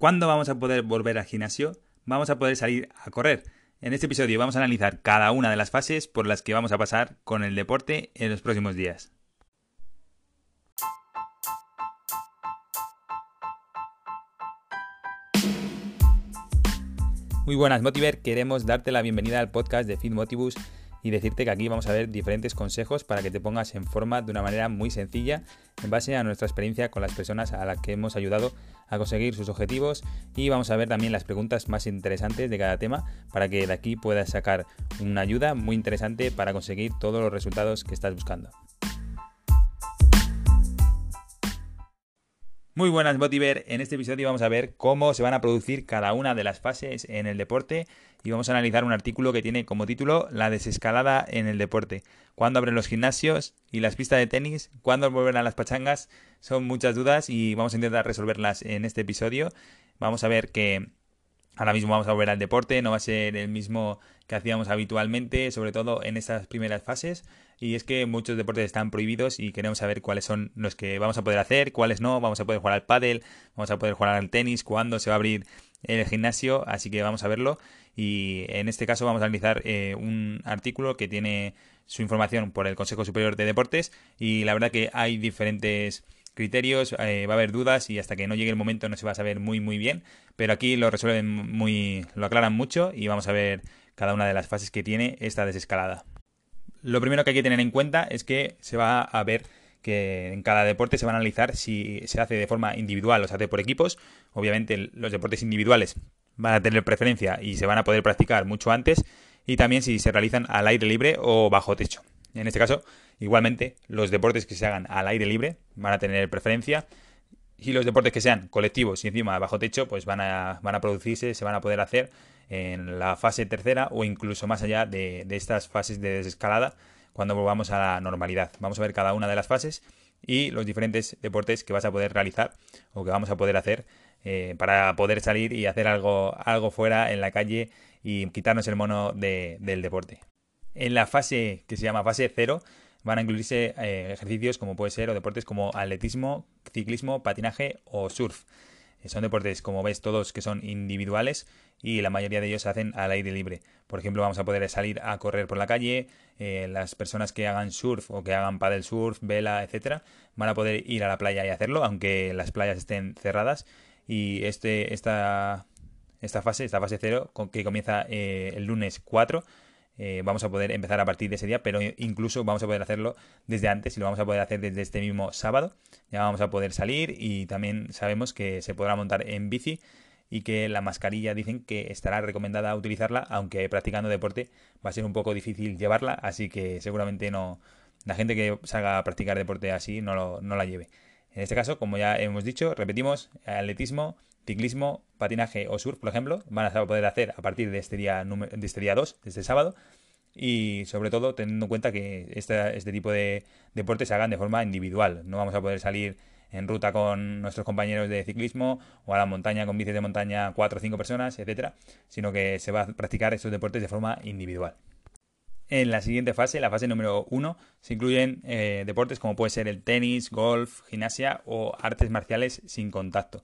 ¿Cuándo vamos a poder volver al gimnasio? Vamos a poder salir a correr. En este episodio vamos a analizar cada una de las fases por las que vamos a pasar con el deporte en los próximos días. Muy buenas Motiver, queremos darte la bienvenida al podcast de Fit Motivus y decirte que aquí vamos a ver diferentes consejos para que te pongas en forma de una manera muy sencilla en base a nuestra experiencia con las personas a las que hemos ayudado a conseguir sus objetivos y vamos a ver también las preguntas más interesantes de cada tema para que de aquí puedas sacar una ayuda muy interesante para conseguir todos los resultados que estás buscando. Muy buenas Motiver, en este episodio vamos a ver cómo se van a producir cada una de las fases en el deporte y vamos a analizar un artículo que tiene como título La desescalada en el deporte. ¿Cuándo abren los gimnasios y las pistas de tenis? ¿Cuándo volverán las pachangas? Son muchas dudas y vamos a intentar resolverlas en este episodio. Vamos a ver que ahora mismo vamos a volver al deporte, no va a ser el mismo que hacíamos habitualmente, sobre todo en estas primeras fases. Y es que muchos deportes están prohibidos y queremos saber cuáles son los que vamos a poder hacer, cuáles no. Vamos a poder jugar al pádel, vamos a poder jugar al tenis, cuándo se va a abrir el gimnasio, así que vamos a verlo. Y en este caso vamos a analizar eh, un artículo que tiene su información por el Consejo Superior de Deportes y la verdad que hay diferentes criterios, eh, va a haber dudas y hasta que no llegue el momento no se va a saber muy muy bien, pero aquí lo resuelven muy, lo aclaran mucho y vamos a ver cada una de las fases que tiene esta desescalada. Lo primero que hay que tener en cuenta es que se va a ver que en cada deporte se va a analizar si se hace de forma individual o se hace por equipos. Obviamente los deportes individuales van a tener preferencia y se van a poder practicar mucho antes y también si se realizan al aire libre o bajo techo. En este caso, igualmente, los deportes que se hagan al aire libre van a tener preferencia y los deportes que sean colectivos y encima bajo techo, pues van a, van a producirse, se van a poder hacer en la fase tercera o incluso más allá de, de estas fases de desescalada cuando volvamos a la normalidad. Vamos a ver cada una de las fases y los diferentes deportes que vas a poder realizar o que vamos a poder hacer eh, para poder salir y hacer algo, algo fuera en la calle y quitarnos el mono del deporte. En la fase que se llama fase cero van a incluirse eh, ejercicios como puede ser o deportes como atletismo, ciclismo, patinaje o surf. Eh, son deportes, como ves, todos que son individuales y la mayoría de ellos se hacen al aire libre. Por ejemplo, vamos a poder salir a correr por la calle, las personas que hagan surf o que hagan paddle surf, vela, etcétera, van a poder ir a la playa y hacerlo, aunque las playas estén cerradas y este, esta, esta fase, esta fase 0, que comienza eh, el lunes 4, eh, vamos a poder empezar a partir de ese día, pero incluso vamos a poder hacerlo desde antes y lo vamos a poder hacer desde este mismo sábado. Ya vamos a poder salir y también sabemos que se podrá montar en bici y que la mascarilla dicen que estará recomendada utilizarla, aunque practicando deporte va a ser un poco difícil llevarla, así que seguramente no la gente que salga a practicar deporte así no, no la lleve. En este caso, como ya hemos dicho, repetimos, atletismo, ciclismo, patinaje o surf, por ejemplo, van a poder hacer a partir de este día, de este día 2, de este sábado, y sobre todo teniendo en cuenta que este, este tipo de deportes se hagan de forma individual. No vamos a poder salir en ruta con nuestros compañeros de ciclismo o a la montaña con bicis de montaña cuatro o cinco personas, etcétera, sino que se va a practicar estos deportes de forma individual. En la siguiente fase, la fase número 1, se incluyen eh, deportes como puede ser el tenis, golf, gimnasia o artes marciales sin contacto.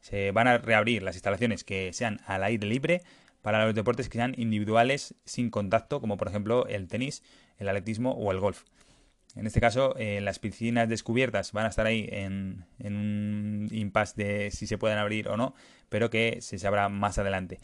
Se van a reabrir las instalaciones que sean al aire libre para los deportes que sean individuales sin contacto, como por ejemplo el tenis, el atletismo o el golf. En este caso, eh, las piscinas descubiertas van a estar ahí en, un impasse de si se pueden abrir o no, pero que se sabrá más adelante.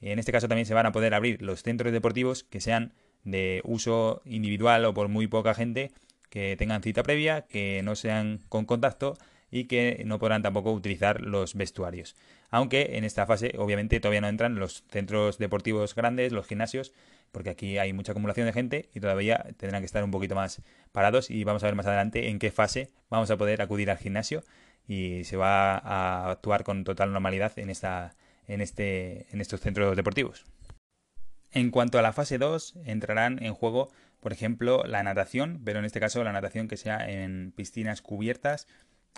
En este caso también se van a poder abrir los centros deportivos que sean de uso individual o por muy poca gente que tengan cita previa, que no sean con contacto y que no podrán tampoco utilizar los vestuarios. Aunque en esta fase obviamente todavía no entran los centros deportivos grandes, los gimnasios, porque aquí hay mucha acumulación de gente y todavía tendrán que estar un poquito más parados y vamos a ver más adelante en qué fase vamos a poder acudir al gimnasio y se va a actuar con total normalidad en esta en este en estos centros deportivos. En cuanto a la fase 2, entrarán en juego, por ejemplo, la natación, pero en este caso la natación que sea en piscinas cubiertas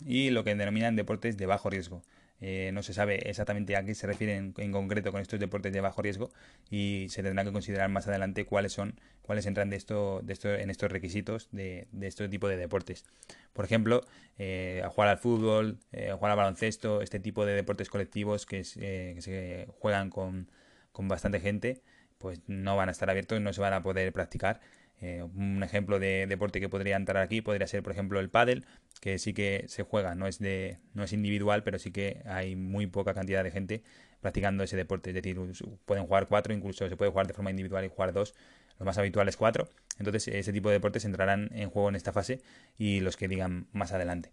y lo que denominan deportes de bajo riesgo. Eh, no se sabe exactamente a qué se refieren en, concreto con estos deportes de bajo riesgo y se tendrá que considerar más adelante cuáles son, cuáles entran de esto, de esto, en estos requisitos de, de este tipo de deportes. Por ejemplo, eh, jugar al fútbol, eh, jugar al baloncesto, este tipo de deportes colectivos que, que se juegan con, con bastante gente, pues no van a estar abiertos, no se van a poder practicar eh, un ejemplo de deporte que podría entrar aquí podría ser, por ejemplo, el pádel, que sí que se juega, no es de, no es individual, pero sí que hay muy poca cantidad de gente practicando ese deporte. Es decir, pueden jugar cuatro, incluso se puede jugar de forma individual y jugar dos. Lo más habitual es cuatro. Entonces, ese tipo de deportes entrarán en juego en esta fase y los que digan más adelante.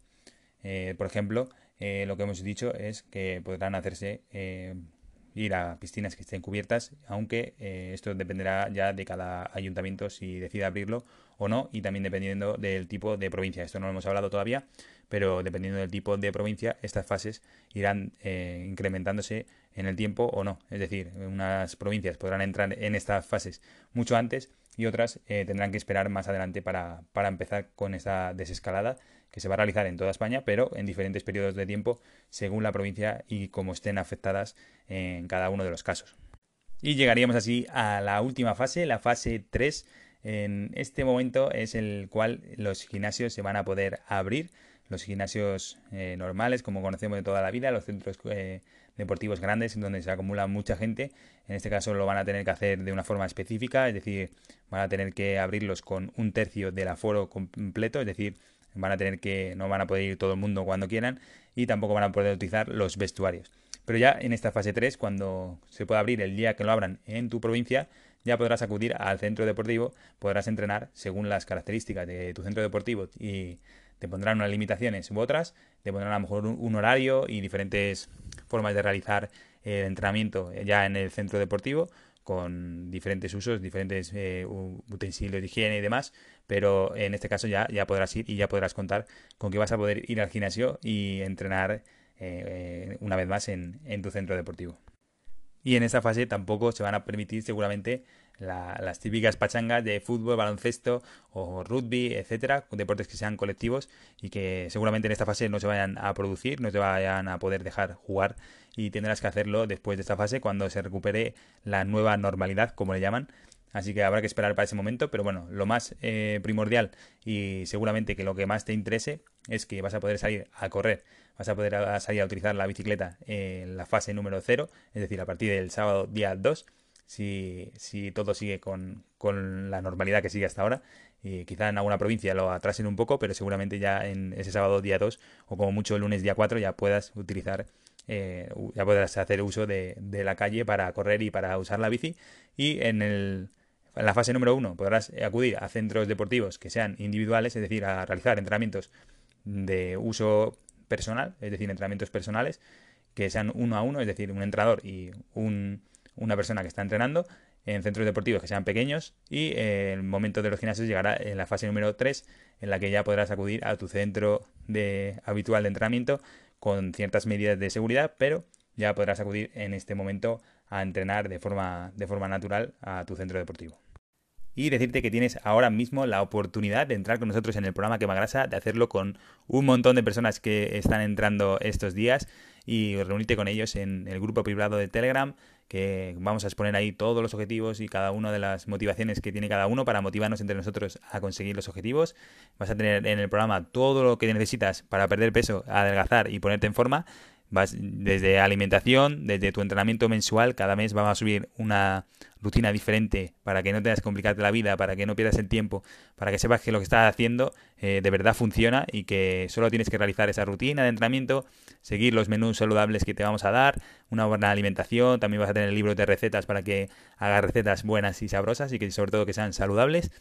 Eh, por ejemplo, eh, lo que hemos dicho es que podrán hacerse ir a piscinas que estén cubiertas, aunque eh, esto dependerá ya de cada ayuntamiento si decide abrirlo o no, y también dependiendo del tipo de provincia. Esto no lo hemos hablado todavía, pero dependiendo del tipo de provincia, estas fases irán eh, incrementándose en el tiempo o no. Es decir, unas provincias podrán entrar en estas fases mucho antes y otras eh, tendrán que esperar más adelante para, para empezar con esta desescalada que se va a realizar en toda España, pero en diferentes periodos de tiempo según la provincia y cómo estén afectadas en cada uno de los casos. Y llegaríamos así a la última fase, la fase 3. En este momento es el cual los gimnasios se van a poder abrir, los gimnasios eh, normales, como conocemos de toda la vida, los centros eh, deportivos grandes en donde se acumula mucha gente. En este caso lo van a tener que hacer de una forma específica, es decir, van a tener que abrirlos con un tercio del aforo completo, es decir, van a tener que no van a poder ir todo el mundo cuando quieran y tampoco van a poder utilizar los vestuarios. Pero ya en esta fase 3, cuando se pueda abrir el día que lo abran en tu provincia, ya podrás acudir al centro deportivo, podrás entrenar según las características de tu centro deportivo y te pondrán unas limitaciones u otras, te pondrán a lo mejor un, horario y diferentes formas de realizar el entrenamiento ya en el centro deportivo con diferentes usos, diferentes eh, utensilios de higiene y demás, pero en este caso ya, ya podrás ir y ya podrás contar con que vas a poder ir al gimnasio y entrenar eh, una vez más en, en tu centro deportivo. Y en esta fase tampoco se van a permitir seguramente las típicas pachangas de fútbol, baloncesto o rugby, etcétera, deportes que sean colectivos y que seguramente en esta fase no se vayan a producir, no se vayan a poder dejar jugar y tendrás que hacerlo después de esta fase cuando se recupere la nueva normalidad, como le llaman. Así que habrá que esperar para ese momento, pero bueno, lo más eh, primordial y seguramente que lo que más te interese es que vas a poder salir a correr, vas a poder salir a utilizar la bicicleta en la fase número 0, es decir, a partir del sábado día 2 si, si todo sigue con, con, la normalidad que sigue hasta ahora. Y quizá en alguna provincia lo atrasen un poco, pero seguramente ya en ese sábado día 2 o como mucho el lunes día 4 ya puedas utilizar, eh, ya podrás hacer uso de, de, la calle para correr y para usar la bici. Y en, el, en la fase número 1 podrás acudir a centros deportivos que sean individuales, es decir, a realizar entrenamientos de uso personal, es decir, entrenamientos personales que sean uno a uno, es decir, un entrenador y un una persona que está entrenando en centros deportivos que sean pequeños y eh, el momento de los gimnasios llegará en la fase número 3 en la que ya podrás acudir a tu centro de habitual de entrenamiento con ciertas medidas de seguridad, pero ya podrás acudir en este momento a entrenar de forma, de forma natural a tu centro deportivo. Y decirte que tienes ahora mismo la oportunidad de entrar con nosotros en el programa Quema Grasa, de hacerlo con un montón de personas que están entrando estos días y reunirte con ellos en el grupo privado de Telegram que vamos a exponer ahí todos los objetivos y cada una de las motivaciones que tiene cada uno para motivarnos entre nosotros a conseguir los objetivos. Vas a tener en el programa todo lo que necesitas para perder peso, adelgazar y ponerte en forma. Vas desde alimentación, desde tu entrenamiento mensual, cada mes vamos a subir una rutina diferente para que no tengas que complicarte la vida, para que no pierdas el tiempo, para que sepas que lo que estás haciendo eh, de verdad funciona y que solo tienes que realizar esa rutina de entrenamiento, seguir los menús saludables que te vamos a dar, una buena alimentación, también vas a tener libros de recetas para que hagas recetas buenas y sabrosas y que sobre todo que sean saludables.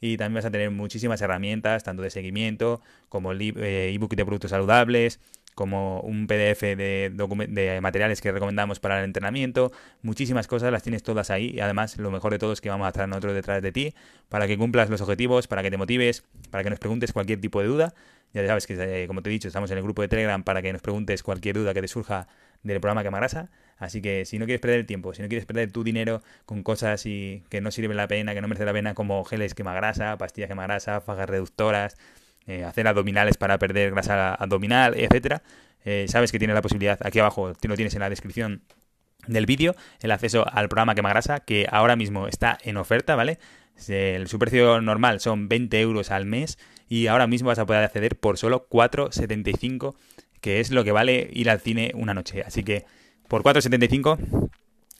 Y también vas a tener muchísimas herramientas, tanto de seguimiento como eh, ebook de productos saludables, como un PDF de, de, materiales que recomendamos para el entrenamiento, muchísimas cosas las tienes todas ahí y además lo mejor de todo es que vamos a estar nosotros detrás de ti para que cumplas los objetivos, para que te motives, para que nos preguntes cualquier tipo de duda. Ya sabes que, eh, como te he dicho, estamos en el grupo de Telegram para que nos preguntes cualquier duda que te surja del programa Camarasa. Así que si no quieres perder el tiempo, si no quieres perder tu dinero con cosas y que no sirven la pena, que no merece la pena, como geles quemagrasa, pastillas quemagrasa, fajas reductoras, eh, hacer abdominales para perder grasa abdominal, etcétera, eh, sabes que tienes la posibilidad, aquí abajo lo tienes en la descripción del vídeo, el acceso al programa Quema Grasa, que ahora mismo está en oferta, ¿vale? Su precio normal son 20 euros al mes y ahora mismo vas a poder acceder por solo 4,75, que es lo que vale ir al cine una noche. Así que por 4,75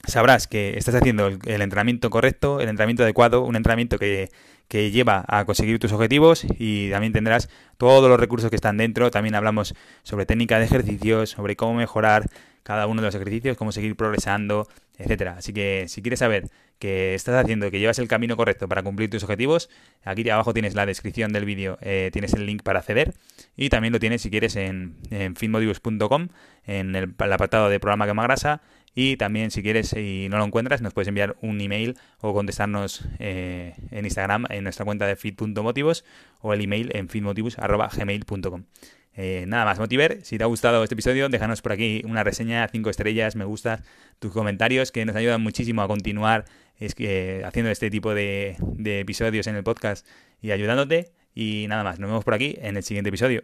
sabrás que estás haciendo el, entrenamiento correcto, el entrenamiento adecuado, un entrenamiento que, lleva a conseguir tus objetivos y también tendrás todos los recursos que están dentro. También hablamos sobre técnica de ejercicios, sobre cómo mejorar cada uno de los ejercicios, cómo seguir progresando, etcétera. Así que si quieres saber que estás haciendo, que llevas el camino correcto para cumplir tus objetivos, aquí abajo tienes la descripción del vídeo, eh, tienes el link para acceder y también lo tienes si quieres en, en finmodibus.com, en el, apartado de programa que grasa y también si quieres y no lo encuentras nos puedes enviar un email o contestarnos eh, en Instagram en nuestra cuenta de feed.motivos o el email en feedmotivos.gmail.com. Eh, nada más, Motiver, si te ha gustado este episodio, déjanos por aquí una reseña, cinco estrellas, me gusta, tus comentarios que nos ayudan muchísimo a continuar es que, haciendo este tipo de, de episodios en el podcast y ayudándote. Y nada más, nos vemos por aquí en el siguiente episodio.